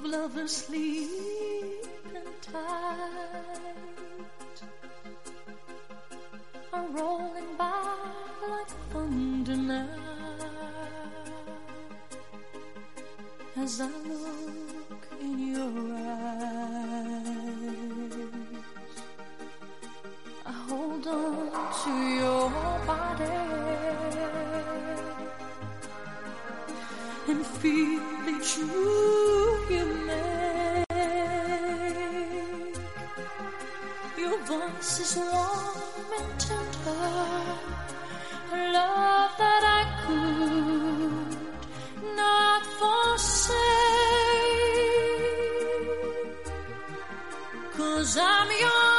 Of lovers sleep and tight. Are rolling by like thunder now as I look in your eyes. I hold on to your body and feel that you voice is warm and tender, a love that I could not forsake. Cause I'm your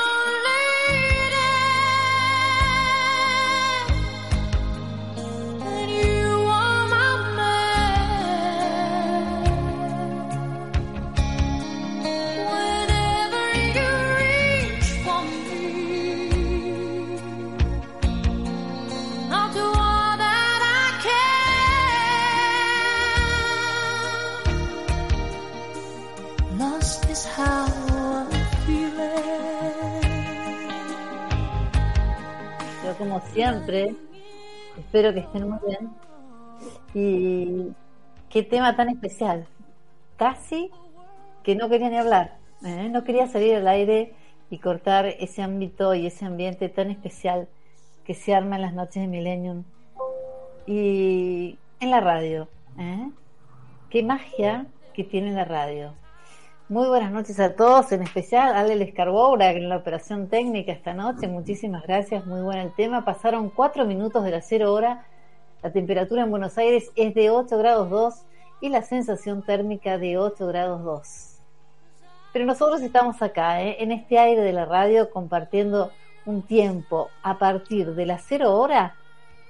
espero que estén muy bien. Y qué tema tan especial. Casi que no quería ni hablar. ¿eh? No quería salir al aire y cortar ese ámbito y ese ambiente tan especial que se arma en las noches de Millennium. Y en la radio. ¿eh? Qué magia que tiene la radio. Muy buenas noches a todos, en especial a Ale Escarboura en la operación técnica esta noche. Muchísimas gracias, muy bueno el tema. Pasaron cuatro minutos de la cero hora. La temperatura en Buenos Aires es de 8 grados 2 y la sensación térmica de 8 grados 2. Pero nosotros estamos acá, ¿eh? en este aire de la radio, compartiendo un tiempo a partir de la cero hora,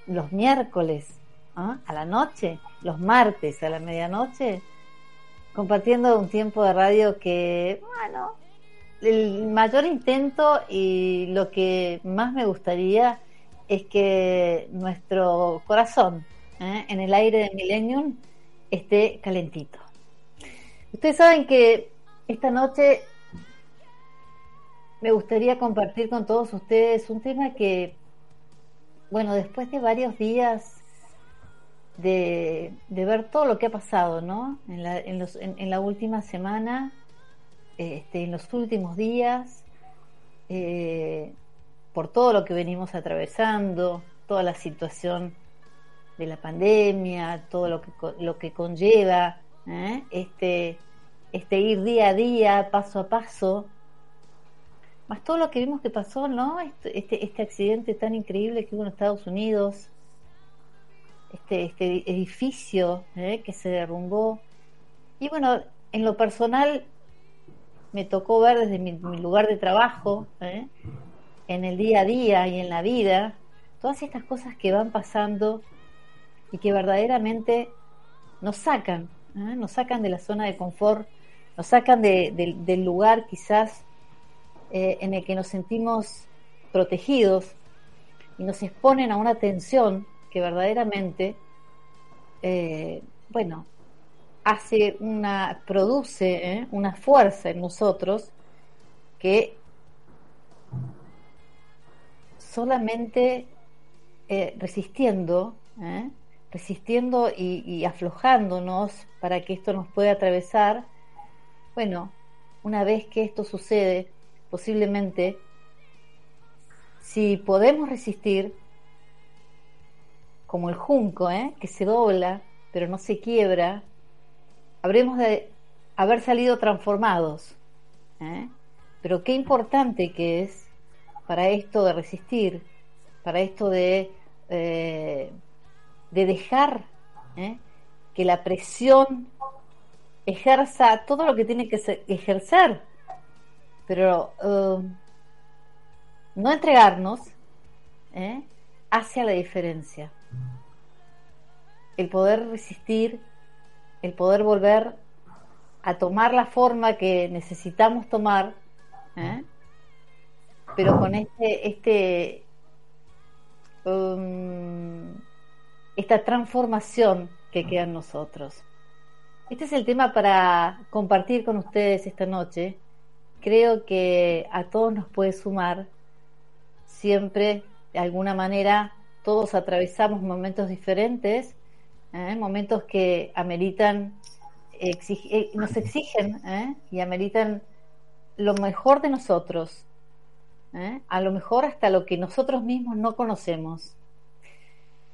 los miércoles ¿ah? a la noche, los martes a la medianoche, compartiendo un tiempo de radio que, bueno, el mayor intento y lo que más me gustaría es que nuestro corazón ¿eh? en el aire de Millennium esté calentito. Ustedes saben que esta noche me gustaría compartir con todos ustedes un tema que, bueno, después de varios días de, ver todo lo que ha pasado, ¿no? En la, en los, en, la última semana, este, en los últimos días, eh, por todo lo que venimos atravesando, toda la situación de la pandemia, todo lo que, lo que conlleva, ¿eh? este, este ir día a día, paso a paso, más todo lo que vimos que pasó, ¿no? Este, este, este accidente tan increíble que hubo en Estados Unidos, este, este edificio ¿eh? que se derrumbó. Y bueno, en lo personal me tocó ver desde mi, lugar de trabajo, ¿eh? en el día a día y en la vida, todas estas cosas que van pasando y que verdaderamente nos sacan, ¿eh? nos sacan de la zona de confort, nos sacan de- de- del lugar quizás en el que nos sentimos protegidos y nos exponen a una tensión que verdaderamente, eh, bueno, hace una, produce ¿eh? una fuerza en nosotros que solamente eh, resistiendo, resistiendo y aflojándonos para que esto nos pueda atravesar, bueno, una vez que esto sucede, posiblemente, si podemos resistir, como el junco, ¿eh? que se dobla, pero no se quiebra, habremos de haber salido transformados. ¿eh? Pero qué importante que es para esto de resistir, para esto de, eh, de dejar ¿eh? que la presión ejerza todo lo que tiene que ejercer, pero eh, no entregarnos ¿eh? hace la diferencia. El poder resistir, el poder volver a tomar la forma que necesitamos tomar, ¿eh? pero con este, este um, esta transformación que queda en nosotros. Este es el tema para compartir con ustedes esta noche. Creo que a todos nos puede sumar. Siempre, de alguna manera, todos atravesamos momentos diferentes, ¿eh? momentos que ameritan, exig- eh, nos exigen ¿eh? y ameritan lo mejor de nosotros, ¿eh? a lo mejor hasta lo que nosotros mismos no conocemos.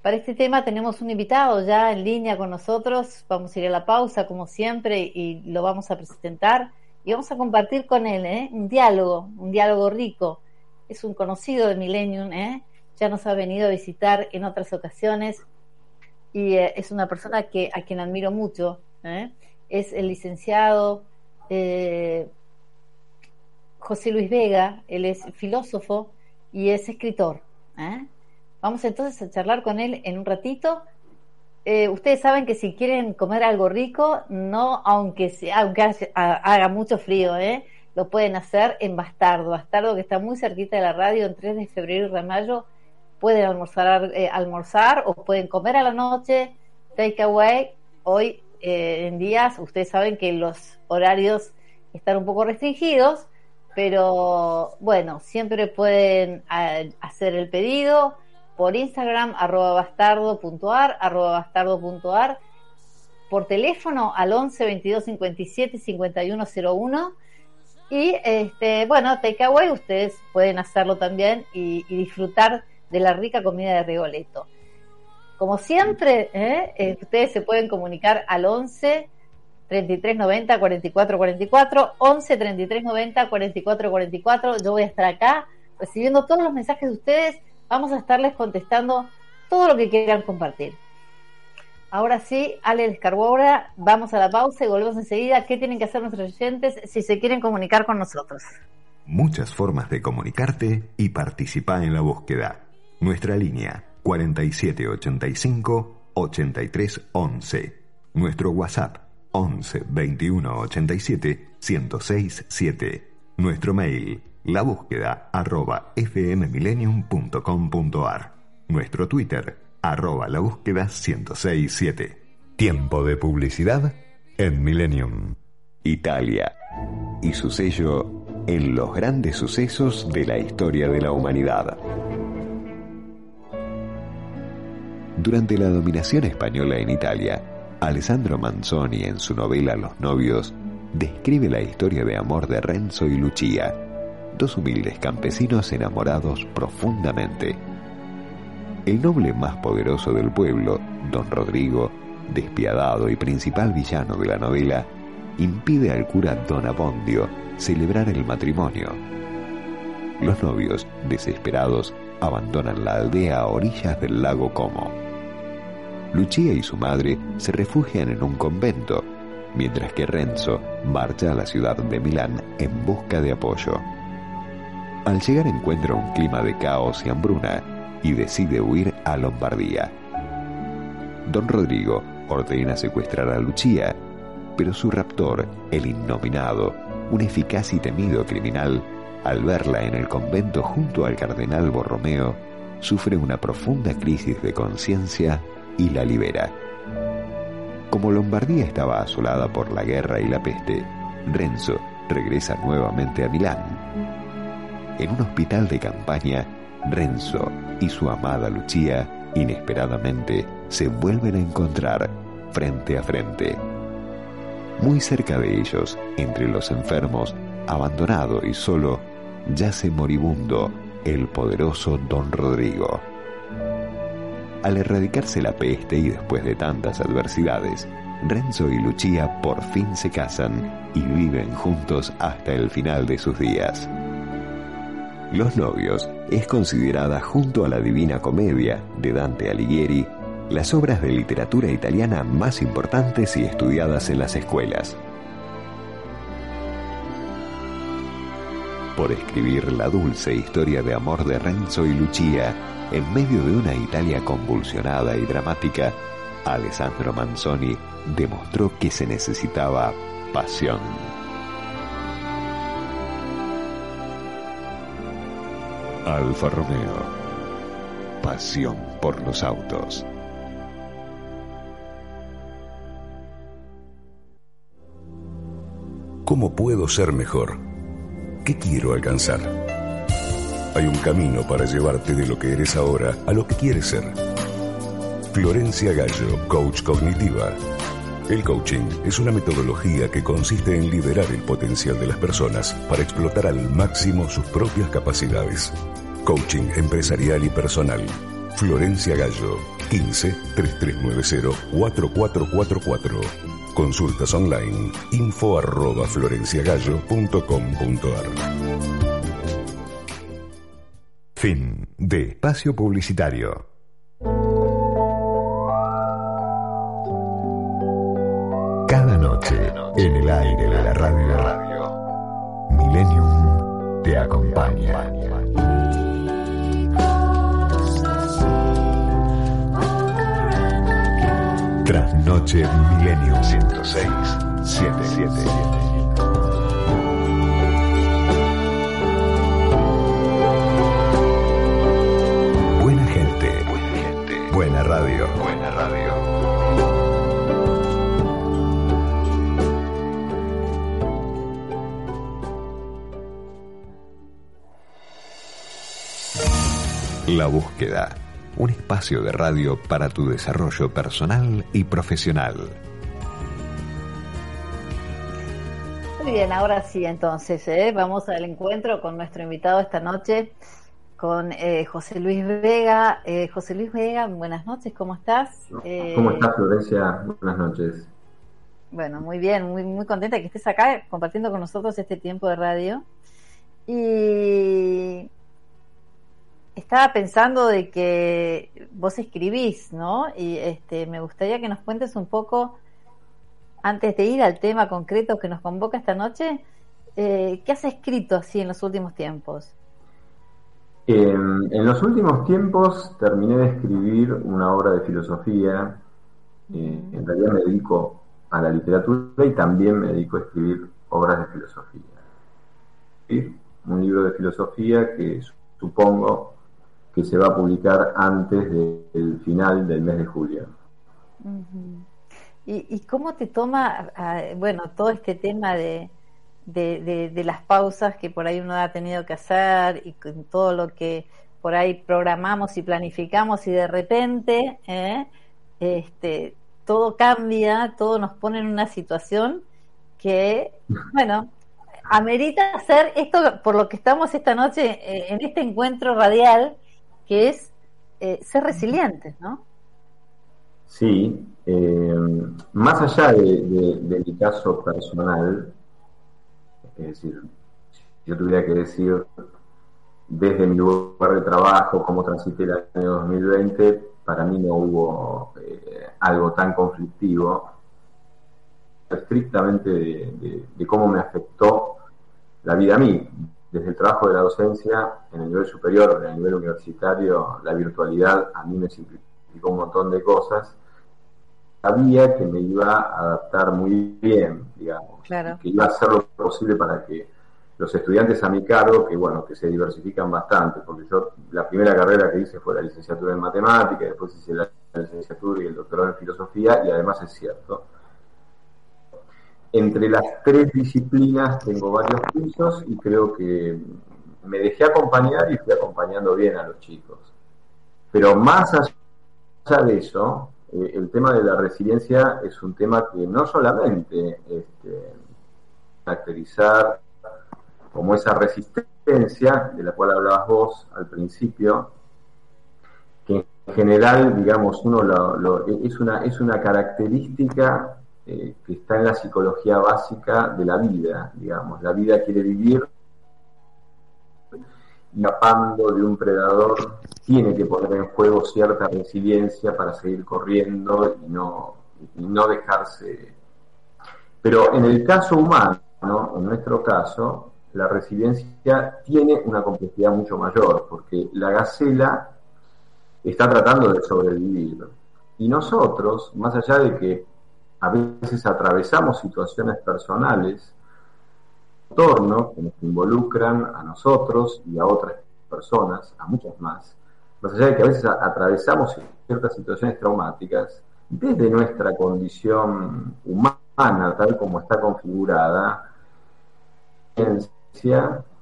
Para este tema tenemos un invitado ya en línea con nosotros. Vamos a ir a la pausa como siempre y lo vamos a presentar y vamos a compartir con él ¿eh? un diálogo, un diálogo rico. Es un conocido de Millennium, ¿eh? ya nos ha venido a visitar en otras ocasiones y eh, es una persona que a quien admiro mucho. ¿eh? Es el licenciado eh, José Luis Vega, él es filósofo y es escritor. Vamos entonces a charlar con él en un ratito. Ustedes saben que si quieren comer algo rico, no aunque sea, aunque haga mucho frío, lo pueden hacer en Bastardo. Bastardo que está muy cerquita de la radio en 3 de febrero y mayo. Pueden almorzar, eh, almorzar o pueden comer a la noche, take away. Hoy eh, en días, ustedes saben que los horarios están un poco restringidos, pero bueno, siempre pueden eh, hacer el pedido por Instagram, arroba bastardo.ar, arroba bastardo.ar, por teléfono al 11 22 57 5101 y este, bueno, takeaway ustedes pueden hacerlo también y disfrutar de la rica comida de Rigoletto. Como siempre, ¿eh? Eh, ustedes se pueden comunicar al 11 33 90 44 44, 11 33 90 44 44. Yo voy a estar acá recibiendo todos los mensajes de ustedes. Vamos a estarles contestando todo lo que quieran compartir. Ahora sí, Ale descargó ahora, vamos a la pausa y volvemos enseguida. ¿Qué tienen que hacer nuestros oyentes si se quieren comunicar con nosotros? Muchas formas de comunicarte y participar en la búsqueda. Nuestra línea 4785 8311. Nuestro WhatsApp 11 21 87 1067 7. Nuestro mail la búsqueda arroba fmmillennium.com.ar. Nuestro Twitter arroba la búsqueda 1067. Tiempo de publicidad en Millennium. Italia y su sello en los grandes sucesos de la historia de la humanidad. Durante la dominación española en Italia, Alessandro Manzoni en su novela Los novios describe la historia de amor de Renzo y Lucia, dos humildes campesinos enamorados profundamente. El noble más poderoso del pueblo, don Rodrigo, despiadado y principal villano de la novela, impide al cura don Abondio celebrar el matrimonio. Los novios, desesperados, abandonan la aldea a orillas del lago Como. Lucia y su madre se refugian en un convento, mientras que Renzo marcha a la ciudad de Milán en busca de apoyo. Al llegar encuentra un clima de caos y hambruna y decide huir a Lombardía. Don Rodrigo ordena secuestrar a Lucia, pero su raptor, el innominado, un eficaz y temido criminal, al verla en el convento junto al cardenal Borromeo, sufre una profunda crisis de conciencia y la libera. Como Lombardía estaba asolada por la guerra y la peste, Renzo regresa nuevamente a Milán. En un hospital de campaña, Renzo y su amada Lucia inesperadamente se vuelven a encontrar frente a frente. Muy cerca de ellos, entre los enfermos, abandonado y solo, yace moribundo el poderoso don Rodrigo. Al erradicarse la peste y después de tantas adversidades, Renzo y Lucia por fin se casan y viven juntos hasta el final de sus días. Los novios es considerada junto a la Divina Comedia de Dante Alighieri las obras de literatura italiana más importantes y estudiadas en las escuelas. Por escribir la dulce historia de amor de Renzo y Lucia en medio de una Italia convulsionada y dramática, Alessandro Manzoni demostró que se necesitaba pasión. Alfa Romeo. Pasión por los autos. ¿Cómo puedo ser mejor? ¿Qué quiero alcanzar? Hay un camino para llevarte de lo que eres ahora a lo que quieres ser. Florencia Gallo, coach cognitiva. El coaching es una metodología que consiste en liberar el potencial de las personas para explotar al máximo sus propias capacidades. Coaching empresarial y personal. Florencia Gallo, 15 3390 4444. Consultas online info arroba florenciagallo.com.ar Fin de espacio publicitario. Cada noche en el aire de la radio, Millennium te acompaña. Trasnoche Millennium 106 77. Buena gente, buena gente, buena radio, buena radio. La búsqueda, un espacio de radio para tu desarrollo personal y profesional. Muy bien, ahora sí, entonces, ¿eh? vamos al encuentro con nuestro invitado esta noche, con eh, José Luis Vega. Eh, José Luis Vega, buenas noches, ¿cómo estás? ¿Cómo estás, Florencia? Buenas noches. Bueno, muy bien, muy, muy contenta que estés acá compartiendo con nosotros este tiempo de radio. Y estaba pensando de que vos escribís, ¿no? Y este, me gustaría que nos cuentes un poco, antes de ir al tema concreto que nos convoca esta noche, eh, ¿qué has escrito así en los últimos tiempos? Eh, en los últimos tiempos terminé de escribir una obra de filosofía. Eh, en realidad me dedico a la literatura y también me dedico a escribir obras de filosofía. ¿Sí? Un libro de filosofía que supongo que se va a publicar antes del final del mes de julio. ¿Y, y cómo te toma, bueno, todo este tema de, de, de- de las pausas que por ahí uno ha tenido que hacer y con todo lo que por ahí programamos y planificamos y de repente ¿eh? este, todo cambia, todo nos pone en una situación que, bueno, amerita hacer esto por lo que estamos esta noche eh, en este encuentro radial, que es eh, ser resilientes, ¿no? Sí, eh, más allá de, mi caso personal, es decir, yo tuviera que decir desde mi lugar de trabajo cómo transité el año 2020, para mí no hubo eh, algo tan conflictivo, estrictamente de- de cómo me afectó la vida a mí, desde el trabajo de la docencia en el nivel superior, en el nivel universitario, la virtualidad a mí me simplificó un montón de cosas. Sabía que me iba a adaptar muy bien, digamos, Claro. que iba a hacer lo posible para que los estudiantes a mi cargo, que bueno, que se diversifican bastante, porque yo la primera carrera que hice fue la licenciatura en matemática, después hice la licenciatura y el doctorado en filosofía, y además es cierto, entre las tres disciplinas tengo varios cursos y creo que me dejé acompañar y fui acompañando bien a los chicos. Pero más allá de eso, eh, el tema de la resiliencia es un tema que no solamente este, caracterizar como esa resistencia de la cual hablabas vos al principio, que en general, digamos, uno lo, es, una, es una característica eh, que está en la psicología básica de la vida, digamos. La vida quiere vivir escapando de un predador, tiene que poner en juego cierta resiliencia para seguir corriendo y no, y no dejarse. Pero en el caso humano, en nuestro caso, la resiliencia tiene una complejidad mucho mayor, porque la gacela está tratando de sobrevivir. Y nosotros, más allá de que a veces atravesamos situaciones personales, entorno que nos involucran a nosotros y a otras personas, a muchas más, más allá de que a veces atravesamos ciertas situaciones traumáticas, desde nuestra condición humana, tal como está configurada,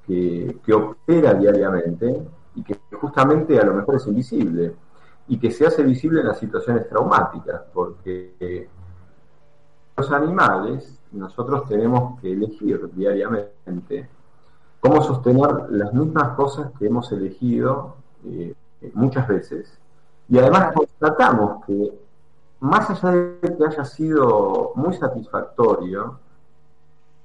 que, que opera diariamente y que justamente a lo mejor es invisible y que se hace visible en las situaciones traumáticas, porque los animales nosotros tenemos que elegir diariamente cómo sostener las mismas cosas que hemos elegido eh, muchas veces. Y además constatamos que más allá de que haya sido muy satisfactorio,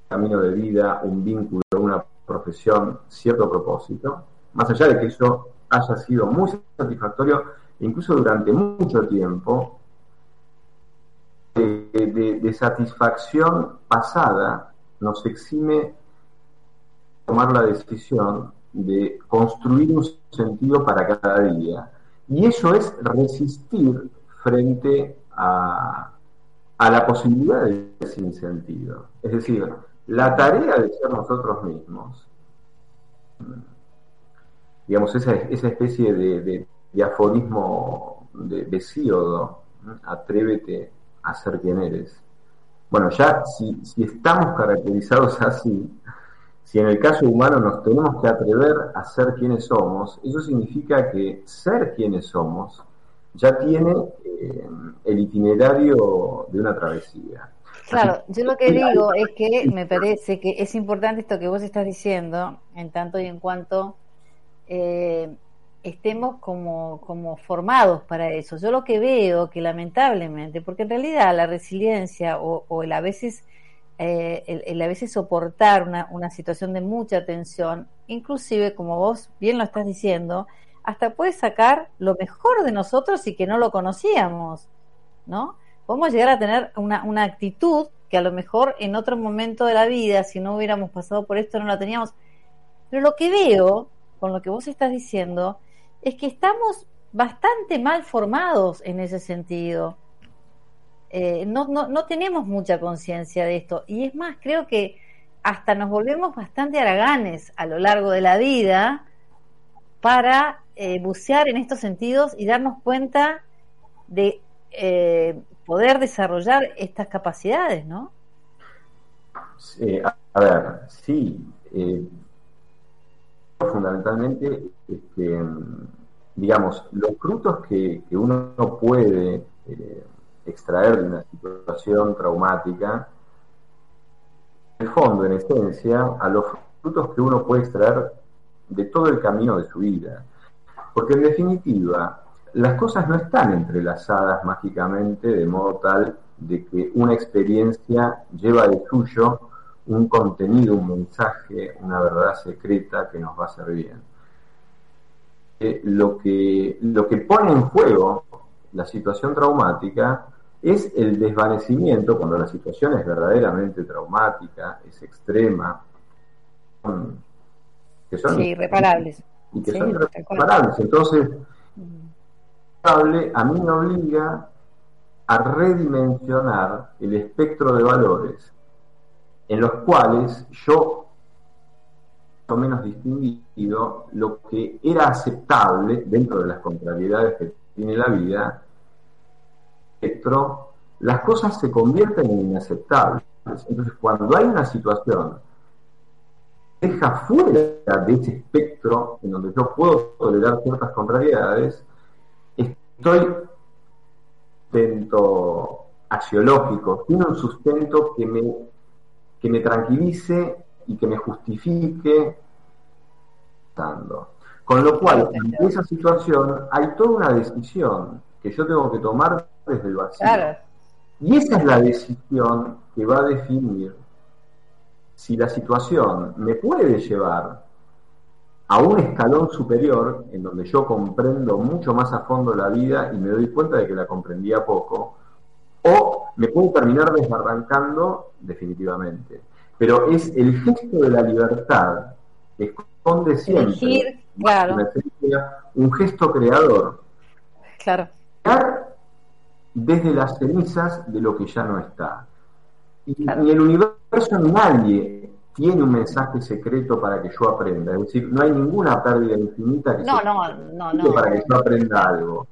camino de vida, un vínculo, una profesión, cierto propósito, más allá de que eso haya sido muy satisfactorio, incluso durante mucho tiempo, de, satisfacción pasada nos exime tomar la decisión de construir un sentido para cada día. Y eso es resistir frente a, a la posibilidad de sin sentido. Es decir, la tarea de ser nosotros mismos, digamos, esa, esa especie de, de, aforismo de, de atrévete a ser quien eres. Bueno, ya si, si estamos caracterizados así, si en el caso humano nos tenemos que atrever a ser quienes somos, eso significa que ser quienes somos ya tiene eh, el itinerario de una travesía. Claro, yo lo que digo es que me parece que es importante esto que vos estás diciendo, en tanto y en cuanto eh, estemos como, como formados para eso. Yo lo que veo que lamentablemente, porque en realidad la resiliencia o, el a veces eh, el, a veces soportar una, una situación de mucha tensión, inclusive como vos bien lo estás diciendo, hasta puede sacar lo mejor de nosotros y que no lo conocíamos, ¿no? Podemos llegar a tener una, una actitud que a lo mejor en otro momento de la vida, si no hubiéramos pasado por esto, no la teníamos. Pero lo que veo, con lo que vos estás diciendo, es que estamos bastante mal formados en ese sentido. Eh, no, no, no tenemos mucha conciencia de esto. Y es más, creo que hasta nos volvemos bastante haraganes a lo largo de la vida para eh, bucear en estos sentidos y darnos cuenta de eh, poder desarrollar estas capacidades, ¿no? a, ver, sí. Fundamentalmente, este, digamos, los frutos que, uno puede extraer de una situación traumática, en el fondo, en esencia, a los frutos que uno puede extraer de todo el camino de su vida. Porque en definitiva, las cosas no están entrelazadas mágicamente de modo tal de que una experiencia lleva de suyo un contenido, un mensaje, una verdad secreta que nos va a hacer bien. Eh, lo, que, lo que pone en juego la situación traumática es el desvanecimiento, cuando la situación es verdaderamente traumática, es extrema, que son irreparables. Y que son irreparables. Entonces, a mí me obliga a redimensionar el espectro de valores en los cuales yo o menos distinguido lo que era aceptable dentro de las contrariedades que tiene la vida, las cosas se convierten en inaceptables. Entonces, cuando hay una situación deja fuera de ese espectro en donde yo puedo tolerar ciertas contrariedades, estoy sustento axiológico, tiene un sustento que me, que me tranquilice y que me justifique. Con lo cual, en esa situación hay toda una decisión que yo tengo que tomar desde el vacío. Claro. Y esa es la decisión que va a definir si la situación me puede llevar a un escalón superior en donde yo comprendo mucho más a fondo la vida y me doy cuenta de que la comprendía poco, o me puede terminar desbarrancando definitivamente. Pero es el gesto de la libertad que esconde siempre Elegir, claro. un gesto creador. Claro. Crear desde las cenizas de lo que ya no está. Y Claro. el universo nadie tiene un mensaje secreto para que yo aprenda. Es decir, no hay ninguna pérdida infinita que No, se no, no, necesite no. para que yo aprenda algo.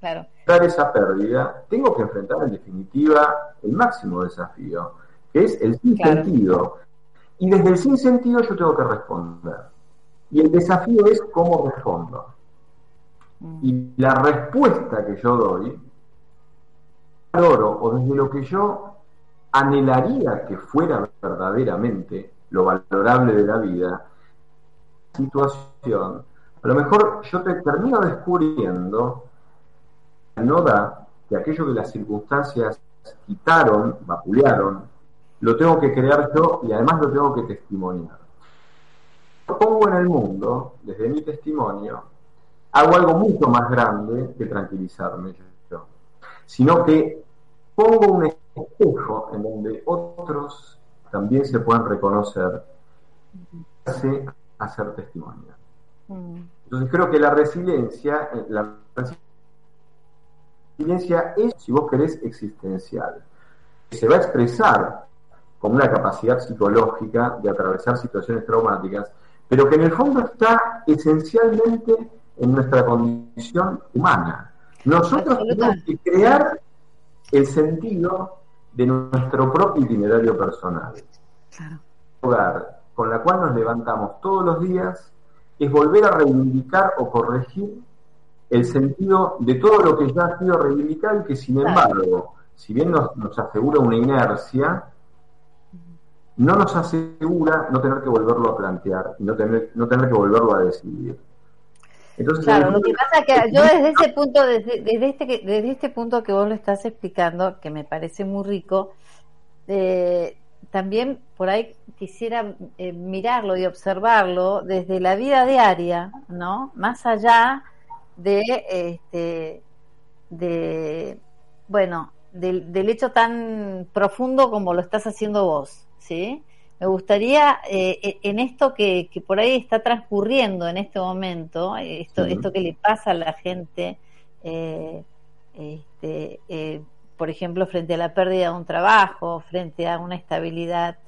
Claro. Dar esa pérdida, tengo que enfrentar en definitiva el máximo desafío, que es el Claro. sinsentido. Y desde el sinsentido yo tengo que responder. Y el desafío es cómo respondo. Mm. Y la respuesta que yo doy, valoro, o desde lo que yo anhelaría que fuera verdaderamente lo valorable de la vida, situación, a lo mejor yo te termino descubriendo no da que aquello que las circunstancias quitaron, vapulearon, lo tengo que crear yo y además lo tengo que testimoniar. Lo pongo en el mundo, desde mi testimonio, hago algo mucho más grande que tranquilizarme yo, sino que pongo un espejo en donde otros también se puedan reconocer, hace hacer testimonio. Mm. Entonces creo que la resiliencia, eh, la resiliencia es, si vos querés, existencial. Se va a expresar con una capacidad psicológica de atravesar situaciones traumáticas, pero que en el fondo está esencialmente en nuestra condición humana. Nosotros tenemos que crear el sentido de nuestro propio itinerario personal Claro. hogar con la cual nos levantamos todos los días es volver a reivindicar o corregir el sentido de todo lo que ya ha sido reivindicado y que sin embargo, si bien nos, nos asegura una inercia, no nos asegura no tener que volverlo a plantear y no tener, no tener que volverlo a decidir. Entonces, Claro, lo que pasa es que yo desde ese punto, desde, desde este desde este punto que vos lo estás explicando, que me parece muy rico, eh, también por ahí quisiera eh, mirarlo y observarlo desde la vida diaria, ¿no? Más allá de este de bueno, del, del hecho tan profundo como lo estás haciendo vos, ¿sí? Me gustaría eh, eh, en esto que, que por ahí está transcurriendo en este momento, esto, esto que le pasa a la gente, eh, este, eh, por ejemplo, frente a la pérdida de un trabajo, frente a una estabilidad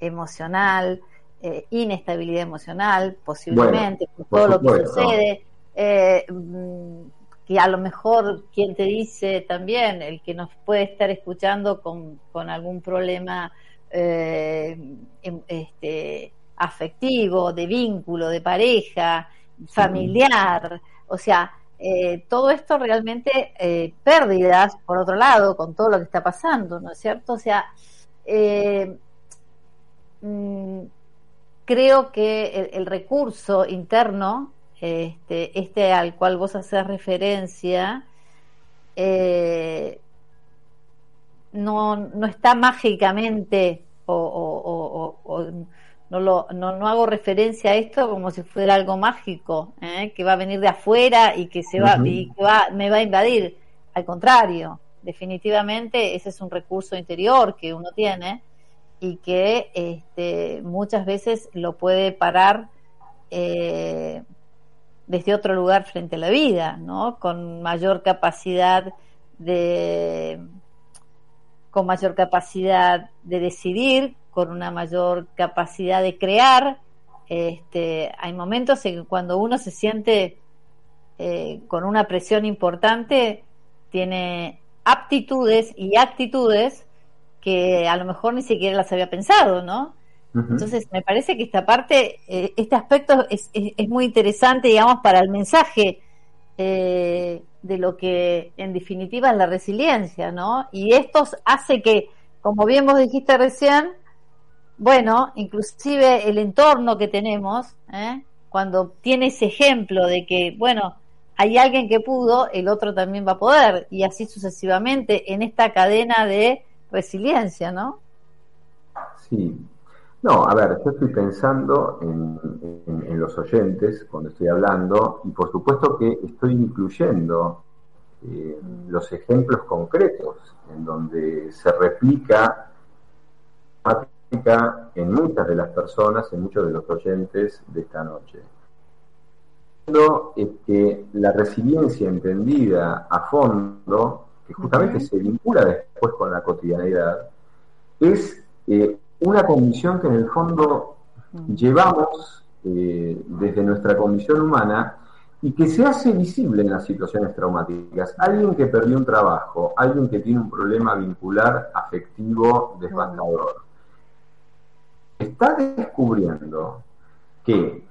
emocional, eh, inestabilidad emocional, posiblemente, por por todo lo que sucede, eh, mm, que a lo mejor quien te dice también, el que nos puede estar escuchando con, con algún problema eh, em- este, afectivo, de vínculo, de pareja, familiar, o sea, eh, todo esto realmente eh, pérdidas, por otro lado, con todo lo que está pasando, ¿no es cierto? O sea, mm, creo que el, recurso interno, este, este al cual vos haces referencia, no, no está mágicamente o, o- o- o- o no, lo, no, no hago referencia a esto como si fuera algo mágico, ¿eh? que va a venir de afuera y que se va, y que va, me va a invadir. Al contrario, definitivamente ese es un recurso interior que uno tiene y que este, muchas veces lo puede parar eh, desde otro lugar frente a la vida, ¿no? Con mayor capacidad de con mayor capacidad de decidir, con una mayor capacidad de crear. Este, hay momentos en que cuando uno se siente eh, con una presión importante, tiene aptitudes y actitudes que a lo mejor ni siquiera las había pensado, ¿no? Entonces, me parece que esta parte, eh, este aspecto es, es- es muy interesante, digamos, para el mensaje eh, de lo que en definitiva es la resiliencia, ¿no? Y esto hace que, como bien vos dijiste recién, bueno, inclusive el entorno que tenemos, ¿eh? cuando tiene ese ejemplo de que, bueno, hay alguien que pudo, el otro también va a poder, y así sucesivamente en esta cadena de resiliencia, ¿no? Sí. No, a ver, yo estoy pensando en, en, los oyentes cuando estoy hablando y por supuesto que estoy incluyendo eh, los ejemplos concretos en donde se replica en muchas de las personas, en muchos de los oyentes de esta noche. Es que la resiliencia entendida a fondo, que justamente se vincula después con la cotidianidad, es eh, una condición que en el fondo llevamos eh, desde nuestra condición humana y que se hace visible en las situaciones traumáticas. Alguien que perdió un trabajo, alguien que tiene un problema vincular afectivo devastador, está descubriendo que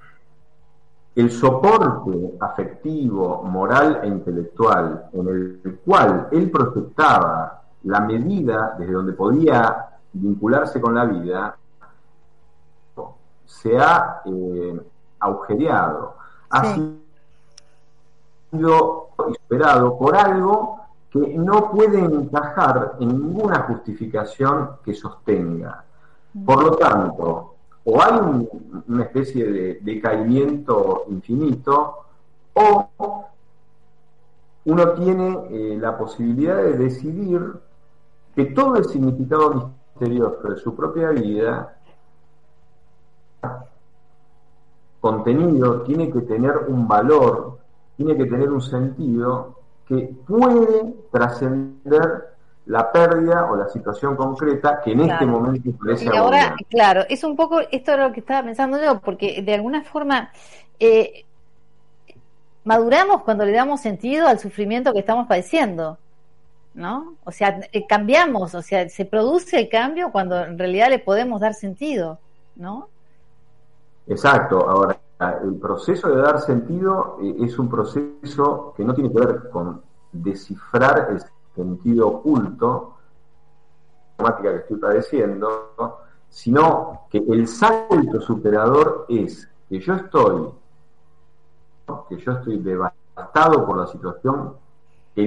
el soporte afectivo, moral e intelectual en el cual él proyectaba la medida desde donde podía vincularse con la vida, se ha eh, agujereado, ha sido superado por algo que no puede encajar en ninguna justificación que sostenga. Por lo tanto, o hay una especie de decaimiento infinito, o uno tiene eh, la posibilidad de decidir que todo el significado misterioso de su propia vida, contenido, tiene que tener un valor, tiene que tener un sentido que puede trascender la pérdida o la situación concreta que en este momento parece y ahora claro es un poco esto es lo que estaba pensando yo porque de alguna forma eh, maduramos cuando le damos sentido al sufrimiento que estamos padeciendo no o sea eh, cambiamos o sea se produce el cambio cuando en realidad le podemos dar sentido no exacto. Ahora el proceso de dar sentido eh, es un proceso que no tiene que ver con descifrar el sentido oculto, que estoy padeciendo, sino que el salto superador es que yo estoy, que yo estoy devastado por la situación que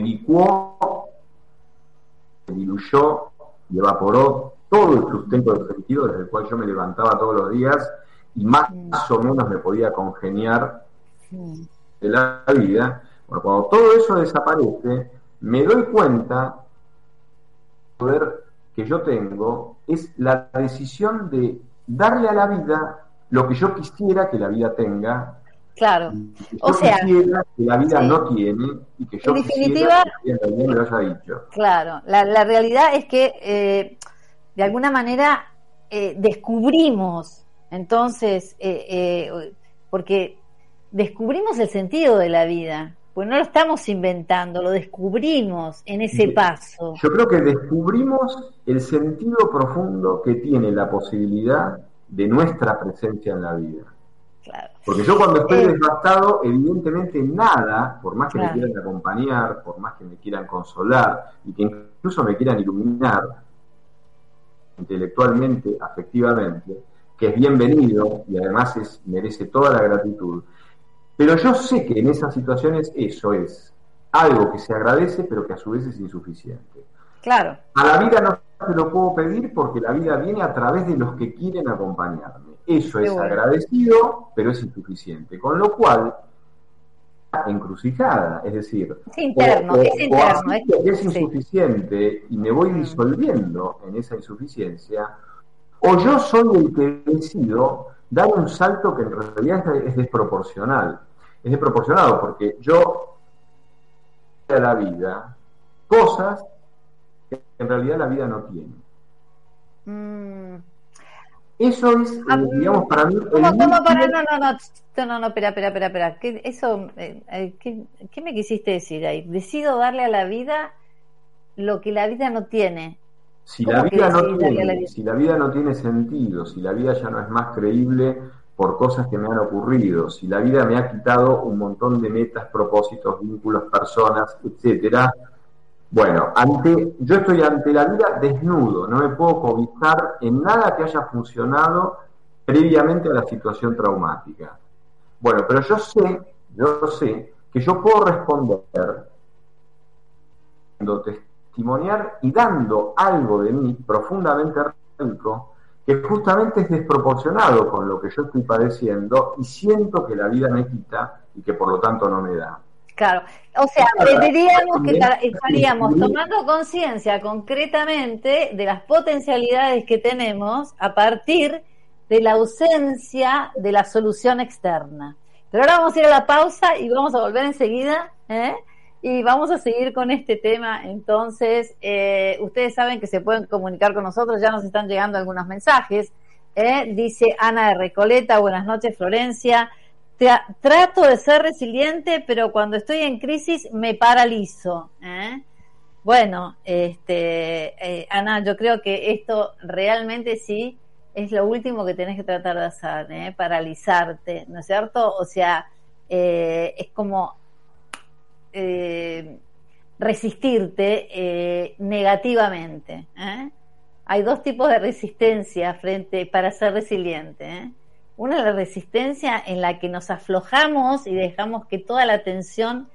que diluyó y evaporó todo el sustento del sentido desde el cual yo me levantaba todos los días y más o menos me podía congeniar de la vida. Bueno, cuando todo eso desaparece, me doy cuenta, el poder que yo tengo es la decisión de darle a la vida lo que yo quisiera que la vida tenga. Claro. o sea, que la vida no tiene y que yo en definitiva, que me lo haya dicho. Claro, la, la realidad es que eh, de alguna manera eh, descubrimos, entonces, eh, porque descubrimos el sentido de la vida, pues no lo estamos inventando, lo descubrimos en ese paso. Yo creo que descubrimos el sentido profundo que tiene la posibilidad de nuestra presencia en la vida. Porque yo cuando estoy eh, devastado, evidentemente nada, por más que me quieran acompañar, por más que me quieran consolar y que incluso me quieran iluminar intelectualmente, afectivamente, que es bienvenido y además es, merece toda la gratitud, pero yo sé que en esas situaciones eso es algo que se agradece, pero que a su vez es insuficiente. Claro. A la vida no se lo puedo pedir porque la vida viene a través de los que quieren acompañarme. Eso es agradecido, pero es insuficiente. Con lo cual, encrucijada, es decir, es interno, es, interno, es, insuficiente y me voy disolviendo en esa insuficiencia, o yo soy el que decido dar un salto que en realidad es desproporcional es desproporcionado porque yo a la vida cosas que en realidad la vida no tiene. Mm. Eso es, ah, digamos, para mí. ¿Cómo, cómo, para, no, no, no, no, no, no, espera, espera, espera, espera. ¿Qué, eso, eh, eh, ¿qué, ¿qué, me quisiste decir ahí? Decido darle a la vida lo que la vida no tiene. Si la vida no tiene, si la vida no tiene sentido, si la vida ya no es más creíble por cosas que me han ocurrido, si la vida me ha quitado un montón de metas, propósitos, vínculos, personas, etcétera, bueno, ante, yo estoy ante la vida desnudo, no me puedo cobijar en nada que haya funcionado previamente a la situación traumática. Bueno, pero yo sé, yo sé que yo puedo responder testimoniar y dando algo de mí profundamente rico, que justamente es desproporcionado con lo que yo estoy padeciendo y siento que la vida me quita y que por lo tanto no me da. Claro, o sea, diríamos que estaríamos tomando conciencia concretamente de las potencialidades que tenemos a partir de la ausencia de la solución externa. Pero ahora vamos a ir a la pausa y vamos a volver enseguida. ¿eh? Y vamos a seguir con este tema. Entonces, eh, ustedes saben que se pueden comunicar con nosotros, ya nos están llegando algunos mensajes. ¿eh? Dice Ana de Recoleta, buenas noches Florencia. Trato de ser resiliente, pero cuando estoy en crisis me paralizo. ¿eh? Bueno, este, Ana, yo creo que esto realmente sí es lo último que tenés que tratar de hacer, paralizarte, ¿no es cierto? O sea, es como eh, resistirte eh, negativamente. ¿eh? Hay dos tipos de resistencia frente para ser resiliente. Una resistencia en la que nos aflojamos y dejamos que toda la tensión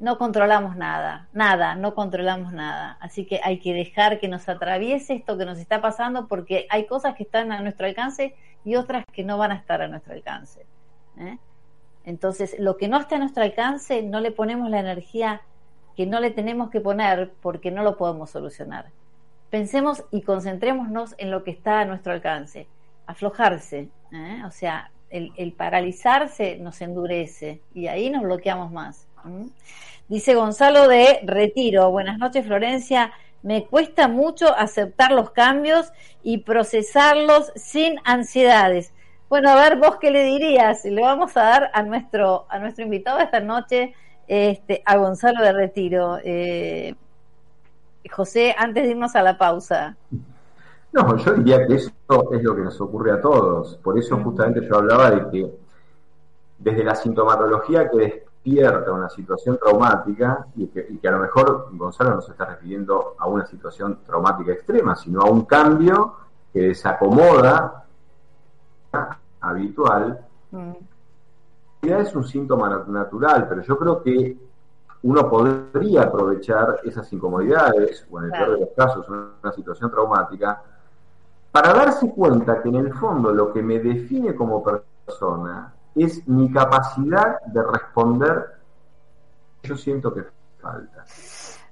no controlamos nada, nada, no controlamos nada. Así que hay que dejar que nos atraviese esto que nos está pasando porque hay cosas que están a nuestro alcance y otras que no van a estar a nuestro alcance. ¿eh? Entonces, lo que no está a nuestro alcance, no le ponemos la energía que no le tenemos que poner porque no lo podemos solucionar. Pensemos y concentrémonos en lo que está a nuestro alcance. Aflojarse, ¿eh? o sea, el, paralizarse nos endurece y ahí nos bloqueamos más. Dice Gonzalo de Retiro, buenas noches Florencia, me cuesta mucho aceptar los cambios y procesarlos sin ansiedades. Bueno, a ver, vos qué le dirías. Le vamos a dar a nuestro, a nuestro invitado esta noche, este, a Gonzalo de Retiro. Eh, José, antes de irnos a la pausa. No, yo diría que eso es lo que nos ocurre a todos. Por eso justamente yo hablaba de que desde la sintomatología que despierta una situación traumática, y que, y que a lo mejor Gonzalo no se está refiriendo a una situación traumática extrema, sino a un cambio que desacomoda habitual, mm. es un síntoma natural, pero yo creo que uno podría aprovechar esas incomodidades, o en el peor de los casos, una situación traumática, para darse cuenta que en el fondo lo que me define como persona es mi capacidad de responder, yo siento que falta.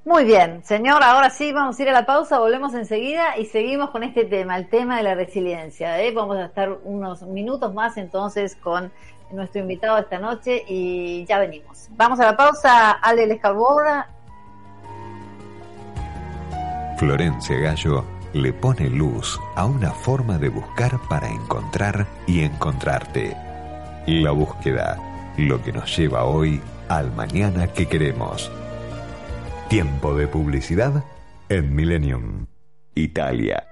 Muy bien, señor, ahora sí vamos a ir a la pausa, volvemos enseguida y seguimos con este tema, el tema de la resiliencia. ¿eh? Vamos a estar unos minutos más entonces con nuestro invitado esta noche y ya venimos. Vamos a la pausa, Ale Lescarbora. Florencia Gallo le pone luz a una forma de buscar para encontrar y encontrarte. La búsqueda, lo que nos lleva hoy al mañana que queremos. Tiempo de publicidad en Millennium. Italia.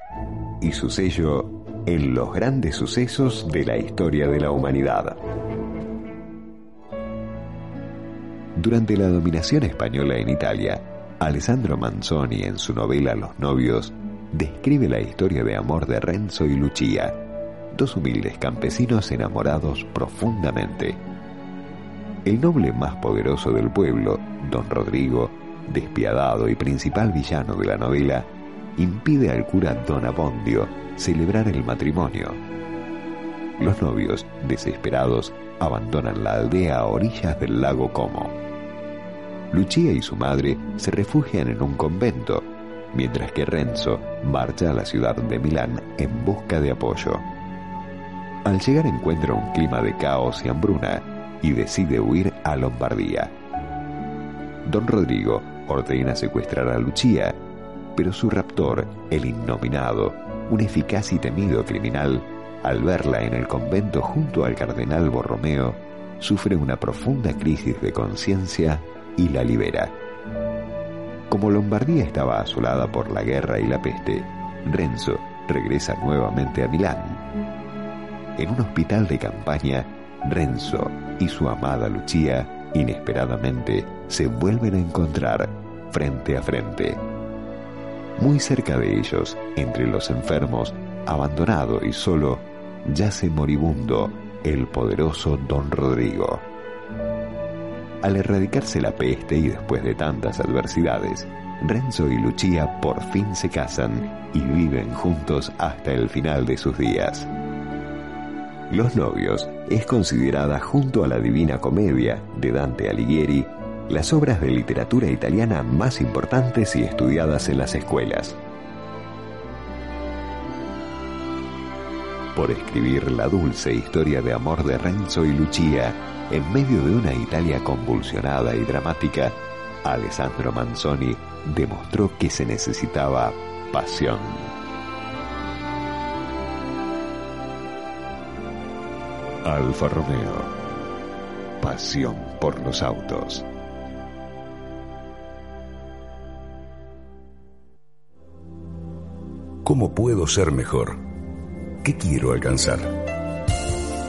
Y su sello en los grandes sucesos de la historia de la humanidad. Durante la dominación española en Italia, Alessandro Manzoni en su novela Los novios describe la historia de amor de Renzo y Lucia, dos humildes campesinos enamorados profundamente. El noble más poderoso del pueblo, don Rodrigo, despiadado y principal villano de la novela, impide al cura Don Abondio celebrar el matrimonio. Los novios, desesperados, abandonan la aldea a orillas del lago Como. Lucia y su madre se refugian en un convento, mientras que Renzo marcha a la ciudad de Milán en busca de apoyo. Al llegar encuentra un clima de caos y hambruna y decide huir a Lombardía. Don Rodrigo ordena secuestrar a Lucía, pero su raptor, el innominado, un eficaz y temido criminal, al verla en el convento junto al cardenal Borromeo, sufre una profunda crisis de conciencia y la libera. Como Lombardía estaba asolada por la guerra y la peste, Renzo regresa nuevamente a Milán. en un hospital de campaña, Renzo y su amada Lucía inesperadamente se vuelven a encontrar frente a frente. Muy cerca de ellos, entre los enfermos, abandonado y solo, yace moribundo el poderoso don Rodrigo. Al erradicarse la peste y después de tantas adversidades, Renzo y Lucía por fin se casan y viven juntos hasta el final de sus días. Los novios es considerada junto a la Divina Comedia de Dante Alighieri las obras de literatura italiana más importantes y estudiadas en las escuelas. Por escribir la dulce historia de amor de Renzo y Lucia en medio de una Italia convulsionada y dramática, Alessandro Manzoni demostró que se necesitaba pasión. Alfa Romeo. Pasión por los autos. ¿Cómo puedo ser mejor? ¿Qué quiero alcanzar?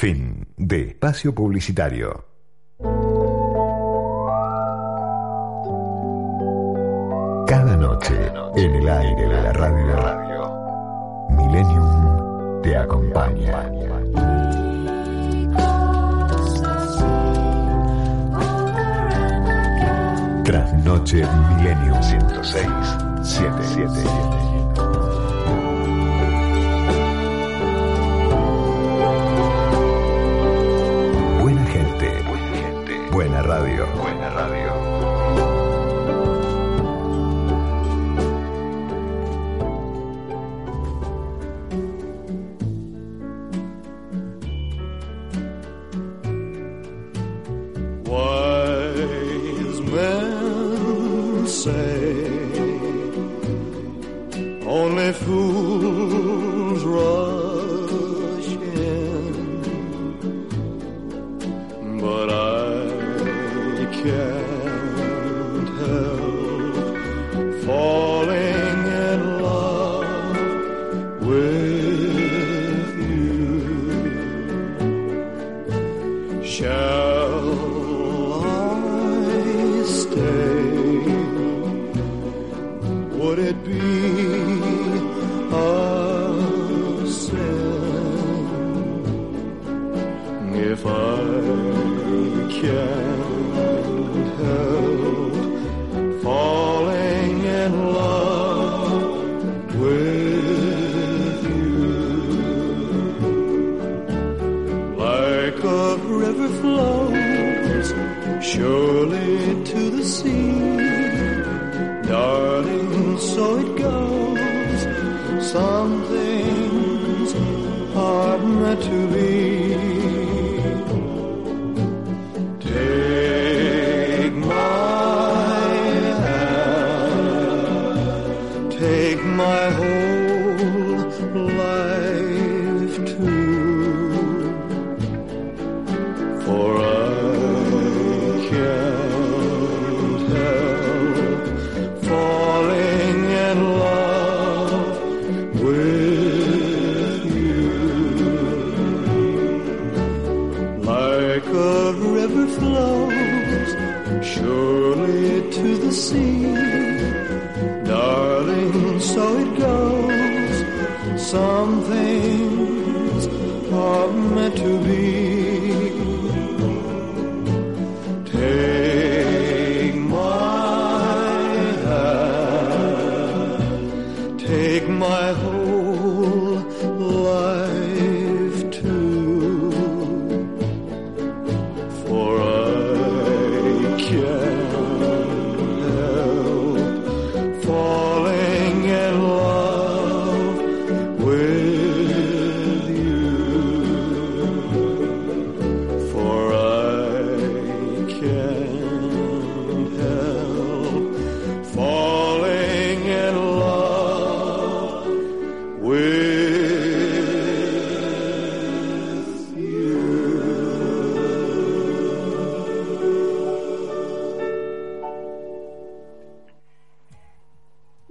Fin de espacio publicitario. Cada noche en el aire de la radio, Millennium te acompaña. Trasnoche Millennium 106 77. Buena radio.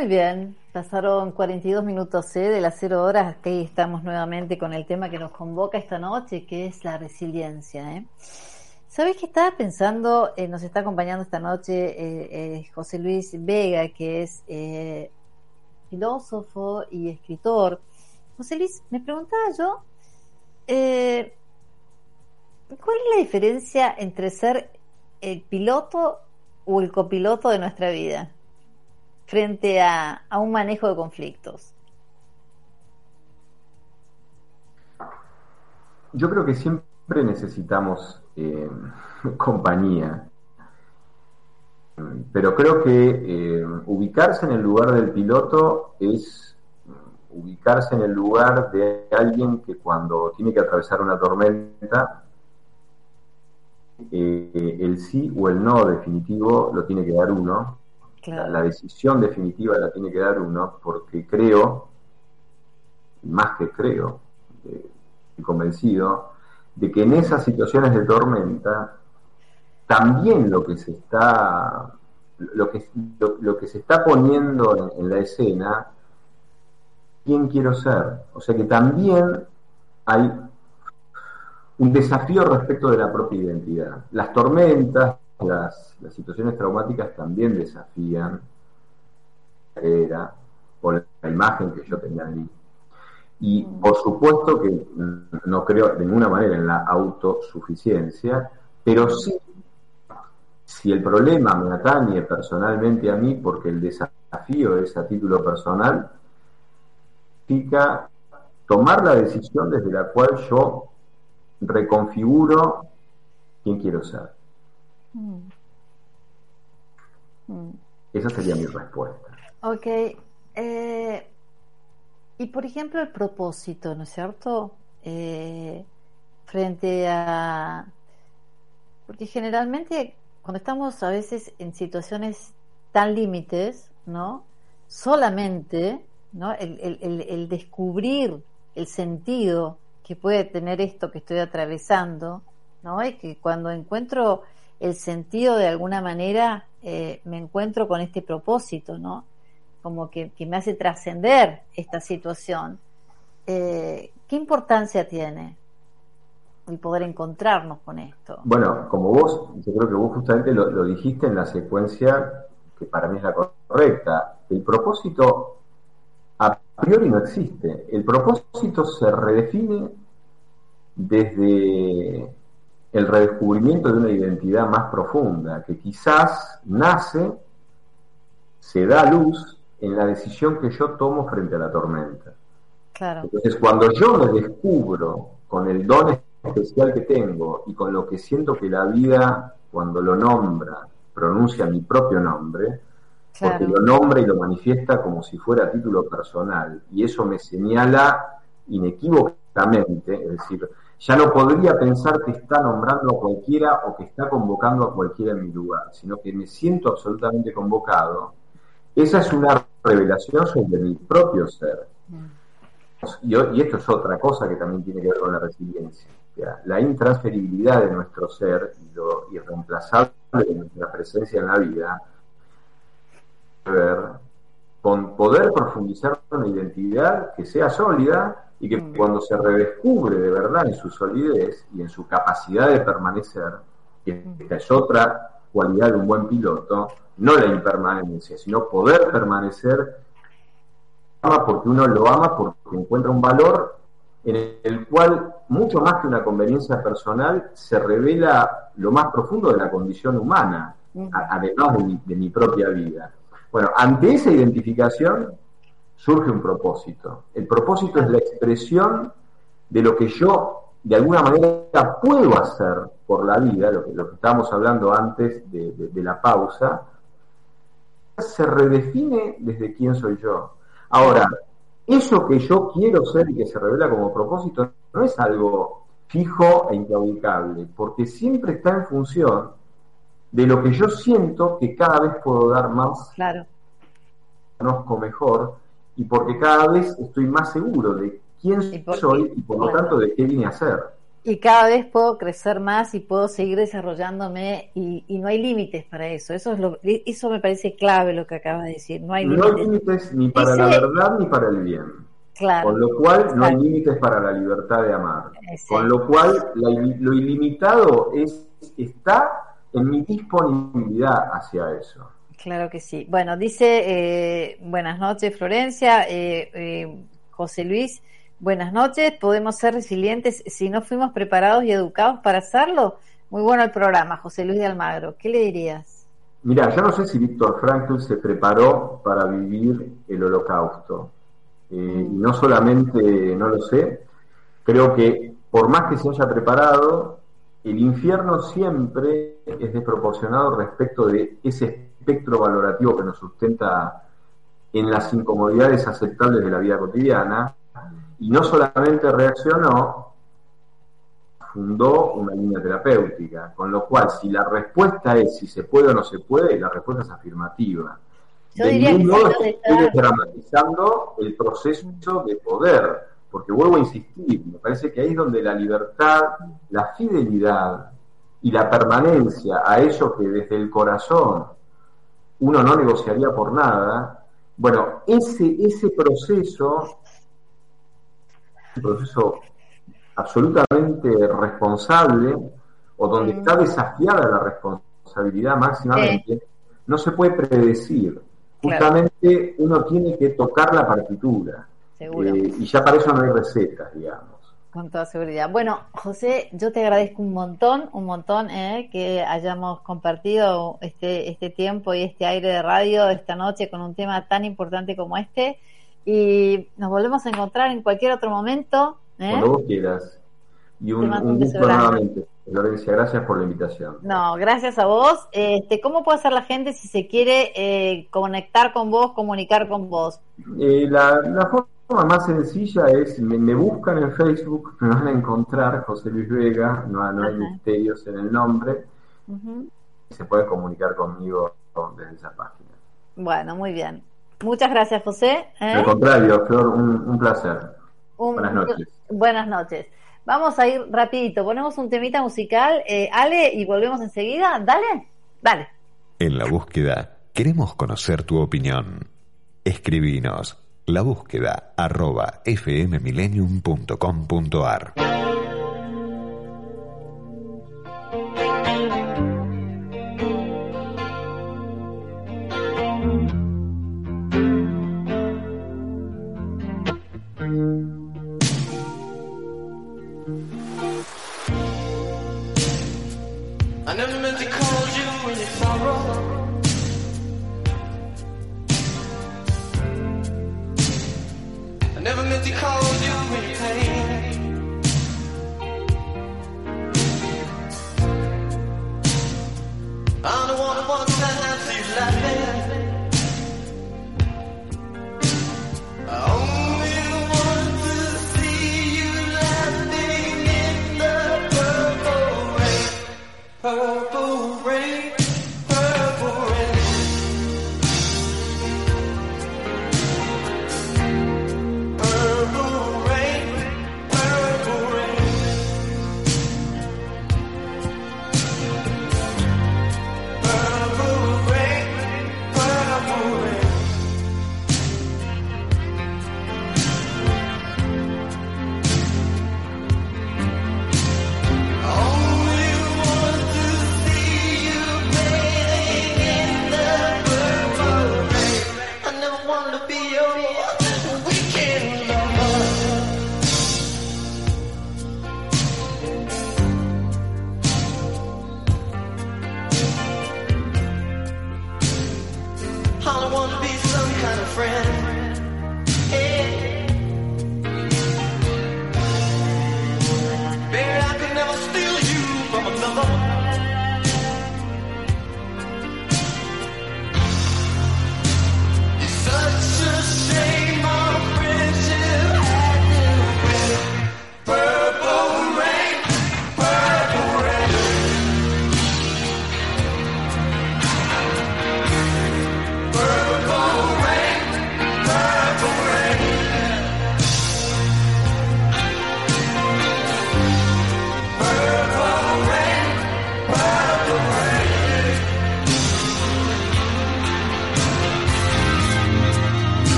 Muy bien, pasaron 42 minutos ¿eh? de las 0 horas, aquí estamos nuevamente con el tema que nos convoca esta noche, que es la resiliencia. ¿eh? ¿Sabes que estaba pensando? eh, nos está acompañando esta noche eh, José Luis Vega, que es filósofo y escritor. José Luis, me preguntaba yo, ¿cuál es la diferencia entre ser el piloto o el copiloto de nuestra vida frente a, a un manejo de conflictos? Yo creo que siempre necesitamos eh, compañía, pero creo que eh, ubicarse en el lugar del piloto es ubicarse en el lugar de alguien que cuando tiene que atravesar una tormenta, eh, el sí o el no definitivo lo tiene que dar uno, la, la decisión definitiva la tiene que dar uno, porque creo, más que creo, estoy convencido, de que en esas situaciones de tormenta también lo que se está lo que, lo, lo que se está poniendo en, en la escena quién quiero ser o sea que también hay un desafío respecto de la propia identidad. Las tormentas las, las situaciones traumáticas también desafían era o la imagen que yo tenía de mí. Y por supuesto que mm, no creo de ninguna manera en la autosuficiencia, pero sí, si el problema me atañe personalmente a mí, porque el desafío es a título personal, significa tomar la decisión desde la cual yo reconfiguro quién quiero ser. Mm. Mm. Esa sería mi respuesta. Ok. eh, y por ejemplo el propósito, ¿no es cierto? Eh, frente a... Porque generalmente cuando estamos a veces en situaciones tan límites, ¿no? Solamente, ¿no? El, el- el- el descubrir el sentido que puede tener esto que estoy atravesando, ¿no? Y que cuando encuentro el sentido de alguna manera, eh, me encuentro con este propósito, ¿no? Como que, que me hace trascender esta situación. Eh, ¿Qué importancia tiene el poder encontrarnos con esto? Bueno, como vos, yo creo que vos justamente lo, lo dijiste en la secuencia que para mí es la correcta. El propósito a priori no existe. El propósito se redefine desde el redescubrimiento de una identidad más profunda, que quizás nace, se da luz en la decisión que yo tomo frente a la tormenta. Claro. Entonces, cuando yo me descubro con el don especial que tengo y con lo que siento que la vida, cuando lo nombra, pronuncia mi propio nombre, porque lo nombra y lo manifiesta como si fuera a título personal, y eso me señala inequívocamente, es decir, ya no podría pensar que está nombrando a cualquiera o que está convocando a cualquiera en mi lugar, sino que me siento absolutamente convocado. Esa es una revelación sobre mi propio ser. Y, esto es otra cosa que también tiene que ver con la resiliencia. La intransferibilidad de nuestro ser y lo irreemplazable de nuestra presencia en la vida ver con poder profundizar una identidad que sea sólida y que Mm. cuando se redescubre de verdad en su solidez y en su capacidad de permanecer, que esta es otra cualidad de un buen piloto, no la impermanencia, sino poder permanecer ama porque uno lo ama porque encuentra un valor en el cual, mucho más que una conveniencia personal, se revela lo más profundo de la condición humana, a- además de mi, de mi propia vida. Bueno, ante esa identificación surge un propósito. El propósito es la expresión de lo que yo, de alguna manera, puedo hacer por la vida, lo que, lo que estábamos hablando antes de, de- de la pausa, se redefine desde quién soy yo. Ahora, eso que yo quiero ser y que se revela como propósito no es algo fijo e inclaudicable, porque siempre está en función de lo que yo siento que cada vez puedo dar más, Claro. conozco mejor, y porque cada vez estoy más seguro de quién Y por- soy y por lo tanto de qué vine a ser. y cada vez puedo crecer más y puedo seguir desarrollándome y, y no hay límites para eso. Eso es lo, eso me parece clave lo que acabas de decir. No hay No hay límites. ni para la verdad ni para el bien. Claro. Con lo cual no hay límites para la libertad de amar. Exacto. Con lo cual la lo ilimitado es, está en mi disponibilidad hacia eso. Claro que sí. Bueno, dice, eh, buenas noches Florencia, eh, eh, José Luis, buenas noches, podemos ser resilientes si no fuimos preparados y educados para hacerlo. Muy bueno el programa, José Luis de Almagro. ¿Qué le dirías? Mira, yo no sé si Víctor Frankl se preparó para vivir el holocausto. Eh, y no solamente no lo sé, creo que por más que se haya preparado, el infierno siempre es desproporcionado respecto de ese espectro valorativo que nos sustenta en las incomodidades aceptables de la vida cotidiana. Y no solamente reaccionó, fundó una línea terapéutica, con lo cual si la respuesta es si se puede o no se puede, la respuesta es afirmativa. Yo de diría que estoy está- dramatizando el proceso de poder, porque vuelvo a insistir, me parece que ahí es donde la libertad, la fidelidad y la permanencia a ello que desde el corazón uno no negociaría por nada, bueno, ese, ese proceso, un proceso absolutamente responsable, o donde está desafiada la responsabilidad máximamente, no se puede predecir. Claro. Justamente uno tiene que tocar la partitura. Seguro. Eh, y ya para eso no hay recetas, digamos. Con toda seguridad. Bueno, José, yo te agradezco un montón, un montón eh, que hayamos compartido este, este tiempo y este aire de radio esta noche con un tema tan importante como este. Y nos volvemos a encontrar en cualquier otro momento. ¿eh? Cuando vos quieras. Y un, un gusto nuevamente. Florencia, gracias por la invitación. No, gracias a vos. Este, ¿Cómo puede hacer la gente si se quiere eh, conectar con vos, comunicar con vos? La, la forma más sencilla es, me, me buscan en Facebook, me van a encontrar José Luis Vega, no, no hay Ajá. misterios en el nombre, y se pueden comunicar conmigo desde esa página. Bueno, muy bien. Muchas gracias, José. ¿eh? Al contrario, Flor, un, un placer. Un- Buenas noches. Buenas noches. Vamos a ir rapidito. Ponemos un temita musical, eh, Ale, y volvemos enseguida. Dale, dale. En la búsqueda queremos conocer tu opinión. Escribinos la búsqueda arroba fmmillennium.com.ar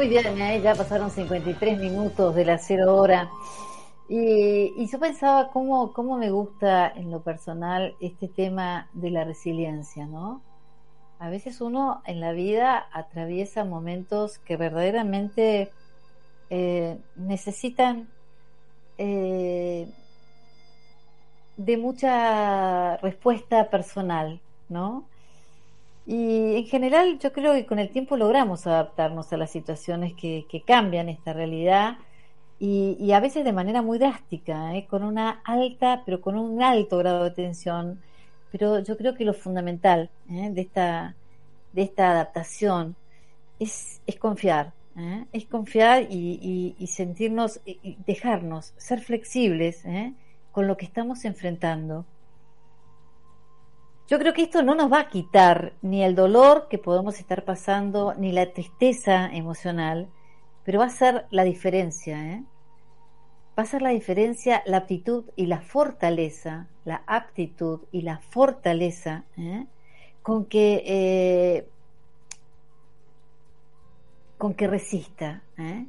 Muy bien, ya pasaron 53 minutos de la cero hora. Y, y yo pensaba cómo, cómo me gusta en lo personal este tema de la resiliencia, ¿no? A veces uno en la vida atraviesa momentos que verdaderamente eh, necesitan eh, de mucha respuesta personal, ¿no? Y en general yo creo que con el tiempo logramos adaptarnos a las situaciones que, cambian esta realidad y, a veces de manera muy drástica, ¿eh? con una alta, pero con un alto grado de tensión. Pero yo creo que lo fundamental ¿eh? de, esta, de esta adaptación es, es confiar, ¿eh? es confiar y, y- y sentirnos, y dejarnos ser flexibles ¿eh? con lo que estamos enfrentando. Yo creo que esto no nos va a quitar ni el dolor que podemos estar pasando, ni la tristeza emocional, pero va a ser la diferencia, ¿eh? Va a ser la diferencia la aptitud y la fortaleza, la aptitud y la fortaleza, ¿eh? con que eh, con que resista, ¿eh?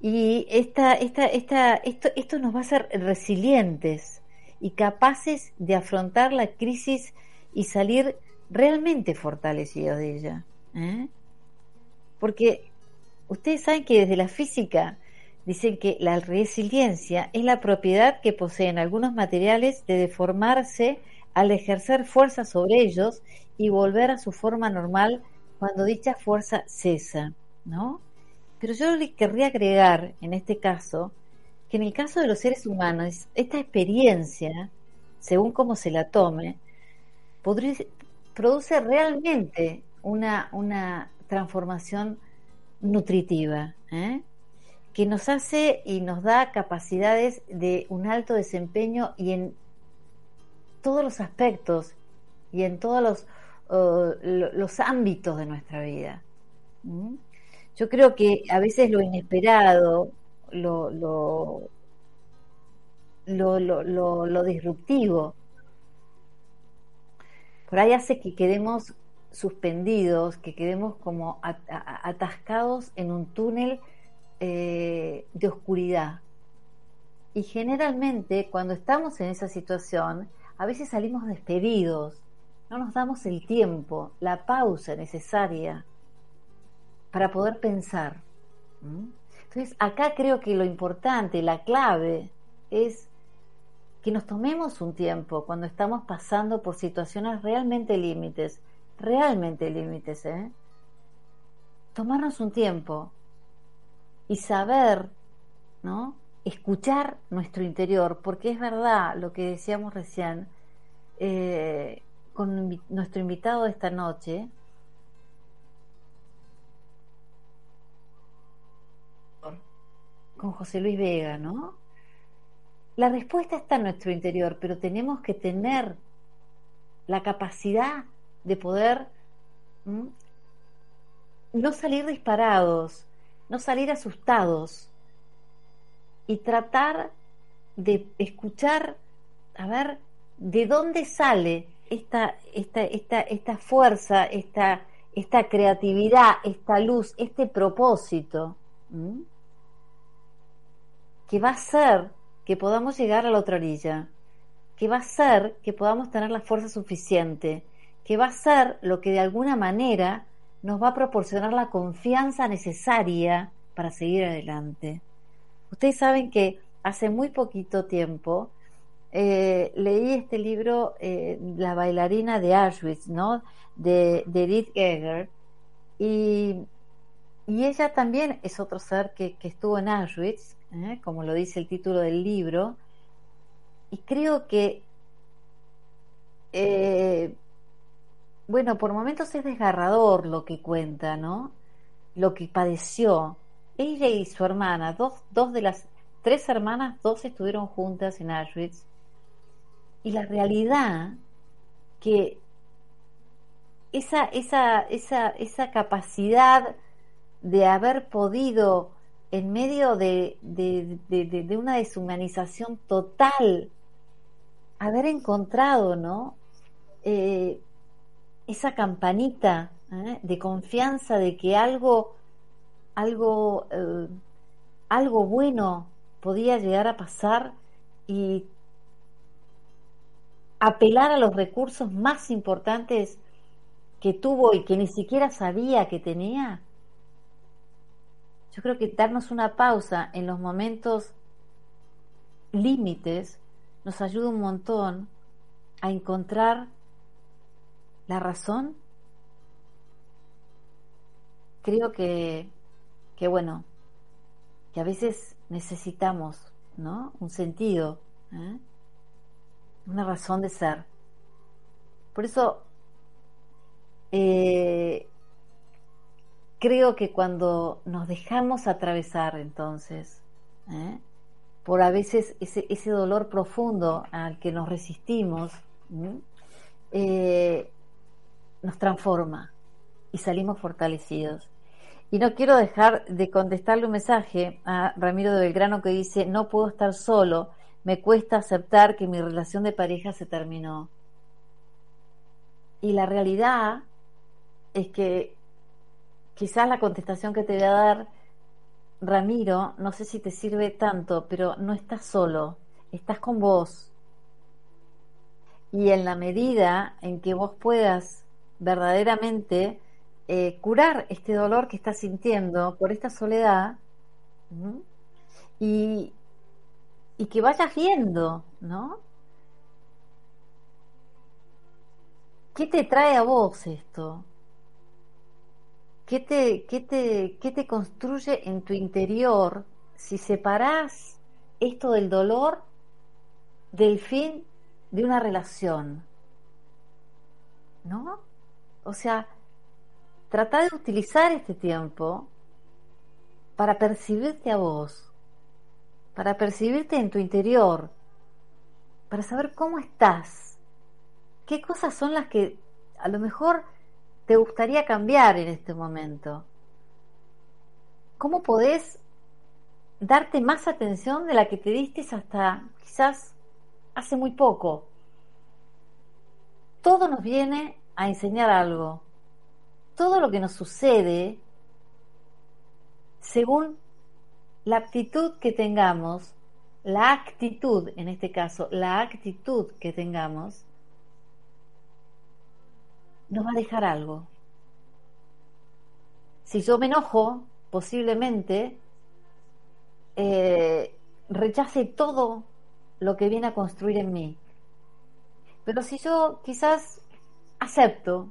Y esta, esta, esta, esto, esto nos va a hacer resilientes y capaces de afrontar la crisis y salir realmente fortalecidos de ella. ¿eh? Porque ustedes saben que desde la física dicen que la resiliencia es la propiedad que poseen algunos materiales de deformarse al ejercer fuerza sobre ellos y volver a su forma normal cuando dicha fuerza cesa, ¿no? Pero yo le querría agregar en este caso que en el caso de los seres humanos, esta experiencia, según como se la tome, produce realmente una, una transformación nutritiva, ¿eh? que nos hace y nos da capacidades de un alto desempeño y en todos los aspectos y en todos los, lo- los ámbitos de nuestra vida. Yo creo que a veces lo inesperado, lo, lo, lo- lo disruptivo, por ahí hace que quedemos suspendidos, que quedemos como atascados en un túnel eh, de oscuridad. Y generalmente cuando estamos en esa situación, a veces salimos despedidos, no nos damos el tiempo, la pausa necesaria para poder pensar. Entonces, acá creo que lo importante, la clave, es que nos tomemos un tiempo cuando estamos pasando por situaciones realmente límites, realmente límites, ¿eh? Tomarnos un tiempo y saber, ¿no? Escuchar nuestro interior, porque es verdad lo que decíamos recién eh, con nuestro invitado de esta noche, con José Luis Vega, ¿no? La respuesta está en nuestro interior, pero tenemos que tener la capacidad de poder no salir disparados, no salir asustados y tratar de escuchar, a ver, de dónde sale esta, esta, esta, esta fuerza, esta, esta creatividad, esta luz, este propósito, que va a ser que podamos llegar a la otra orilla, que va a ser que podamos tener la fuerza suficiente, que va a ser lo que de alguna manera nos va a proporcionar la confianza necesaria para seguir adelante. Ustedes saben que hace muy poquito tiempo eh, leí este libro, eh, La bailarina de Auschwitz, ¿no? De, de Edith Eger, y, y ella también es otro ser que, que estuvo en Auschwitz, ¿eh? como lo dice el título del libro, y creo que, eh, bueno, por momentos es desgarrador lo que cuenta, ¿no? Lo que padeció. Ella y su hermana, dos, dos de las tres hermanas, dos estuvieron juntas en Auschwitz, y la realidad que esa, esa, esa, esa capacidad de haber podido, en medio de, de, de, una deshumanización total, haber encontrado, ¿no? Eh, esa campanita ¿eh? de confianza de que algo, algo, eh, algo bueno podía llegar a pasar y apelar a los recursos más importantes que tuvo y que ni siquiera sabía que tenía. Yo creo que darnos una pausa en los momentos límites nos ayuda un montón a encontrar la razón. Creo que, que bueno, que a veces necesitamos, ¿no? Un sentido, ¿eh? una razón de ser. Por eso eh, creo que cuando nos dejamos atravesar entonces ¿eh? por a veces ese, ese dolor profundo al que nos resistimos, eh, nos transforma y salimos fortalecidos. Y no quiero dejar de contestarle un mensaje a Ramiro de Belgrano que dice, no puedo estar solo, me cuesta aceptar que mi relación de pareja se terminó. Y la realidad es que quizás la contestación que te voy a dar, Ramiro, no sé si te sirve tanto, pero no estás solo, estás con vos. Y en la medida en que vos puedas verdaderamente eh, curar este dolor que estás sintiendo por esta soledad y, y que vayas viendo, ¿no? ¿Qué te trae a vos esto? ¿Qué te, qué te, qué te construye en tu interior si separás esto del dolor del fin de una relación? ¿No? O sea, trata de utilizar este tiempo para percibirte a vos, para percibirte en tu interior, para saber cómo estás, qué cosas son las que a lo mejor te gustaría cambiar en este momento, cómo podés darte más atención de la que te diste hasta quizás hace muy poco. Todo nos viene a enseñar algo. Todo lo que nos sucede, según la actitud que tengamos, la actitud, en este caso, la actitud que tengamos, nos va a dejar algo. Si yo me enojo, posiblemente eh, rechace todo lo que viene a construir en mí. Pero si yo quizás acepto,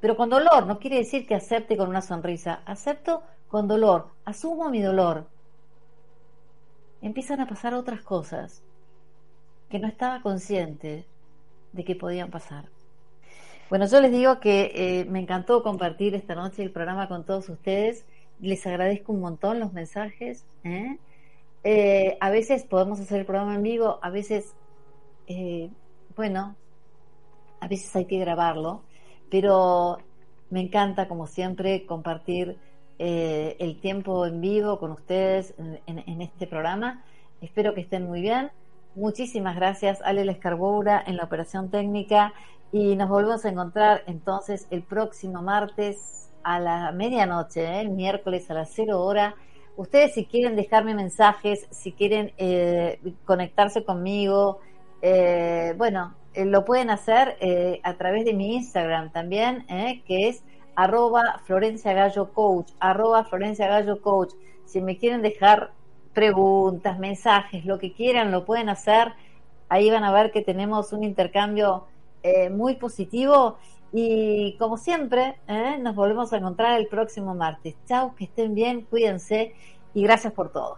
pero con dolor, no quiere decir que acepte con una sonrisa, acepto con dolor, asumo mi dolor, empiezan a pasar otras cosas que no estaba consciente de que podían pasar. Bueno, yo les digo que eh, me encantó compartir esta noche el programa con todos ustedes. Les agradezco un montón los mensajes. ¿eh? Eh, a veces podemos hacer el programa en vivo, a veces, bueno, a veces hay que grabarlo, pero me encanta, como siempre, compartir el tiempo en vivo con ustedes en, este programa. Espero que estén muy bien. Muchísimas gracias, Ale Escarboura, en la operación técnica. Y nos volvemos a encontrar entonces el próximo martes a la medianoche, ¿eh? el miércoles a las cero hora. Ustedes si quieren dejarme mensajes, si quieren eh, conectarse conmigo, eh, bueno, eh, lo pueden hacer eh, a través de mi Instagram también, ¿eh? que es arroba Florencia Gallo Coach, arroba Florencia Gallo Coach. Si me quieren dejar preguntas, mensajes, lo que quieran, lo pueden hacer. Ahí van a ver que tenemos un intercambio eh, muy positivo. Y como siempre, ¿eh? nos volvemos a encontrar el próximo martes. Chao, que estén bien, cuídense y gracias por todo.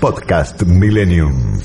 Podcast Millennium.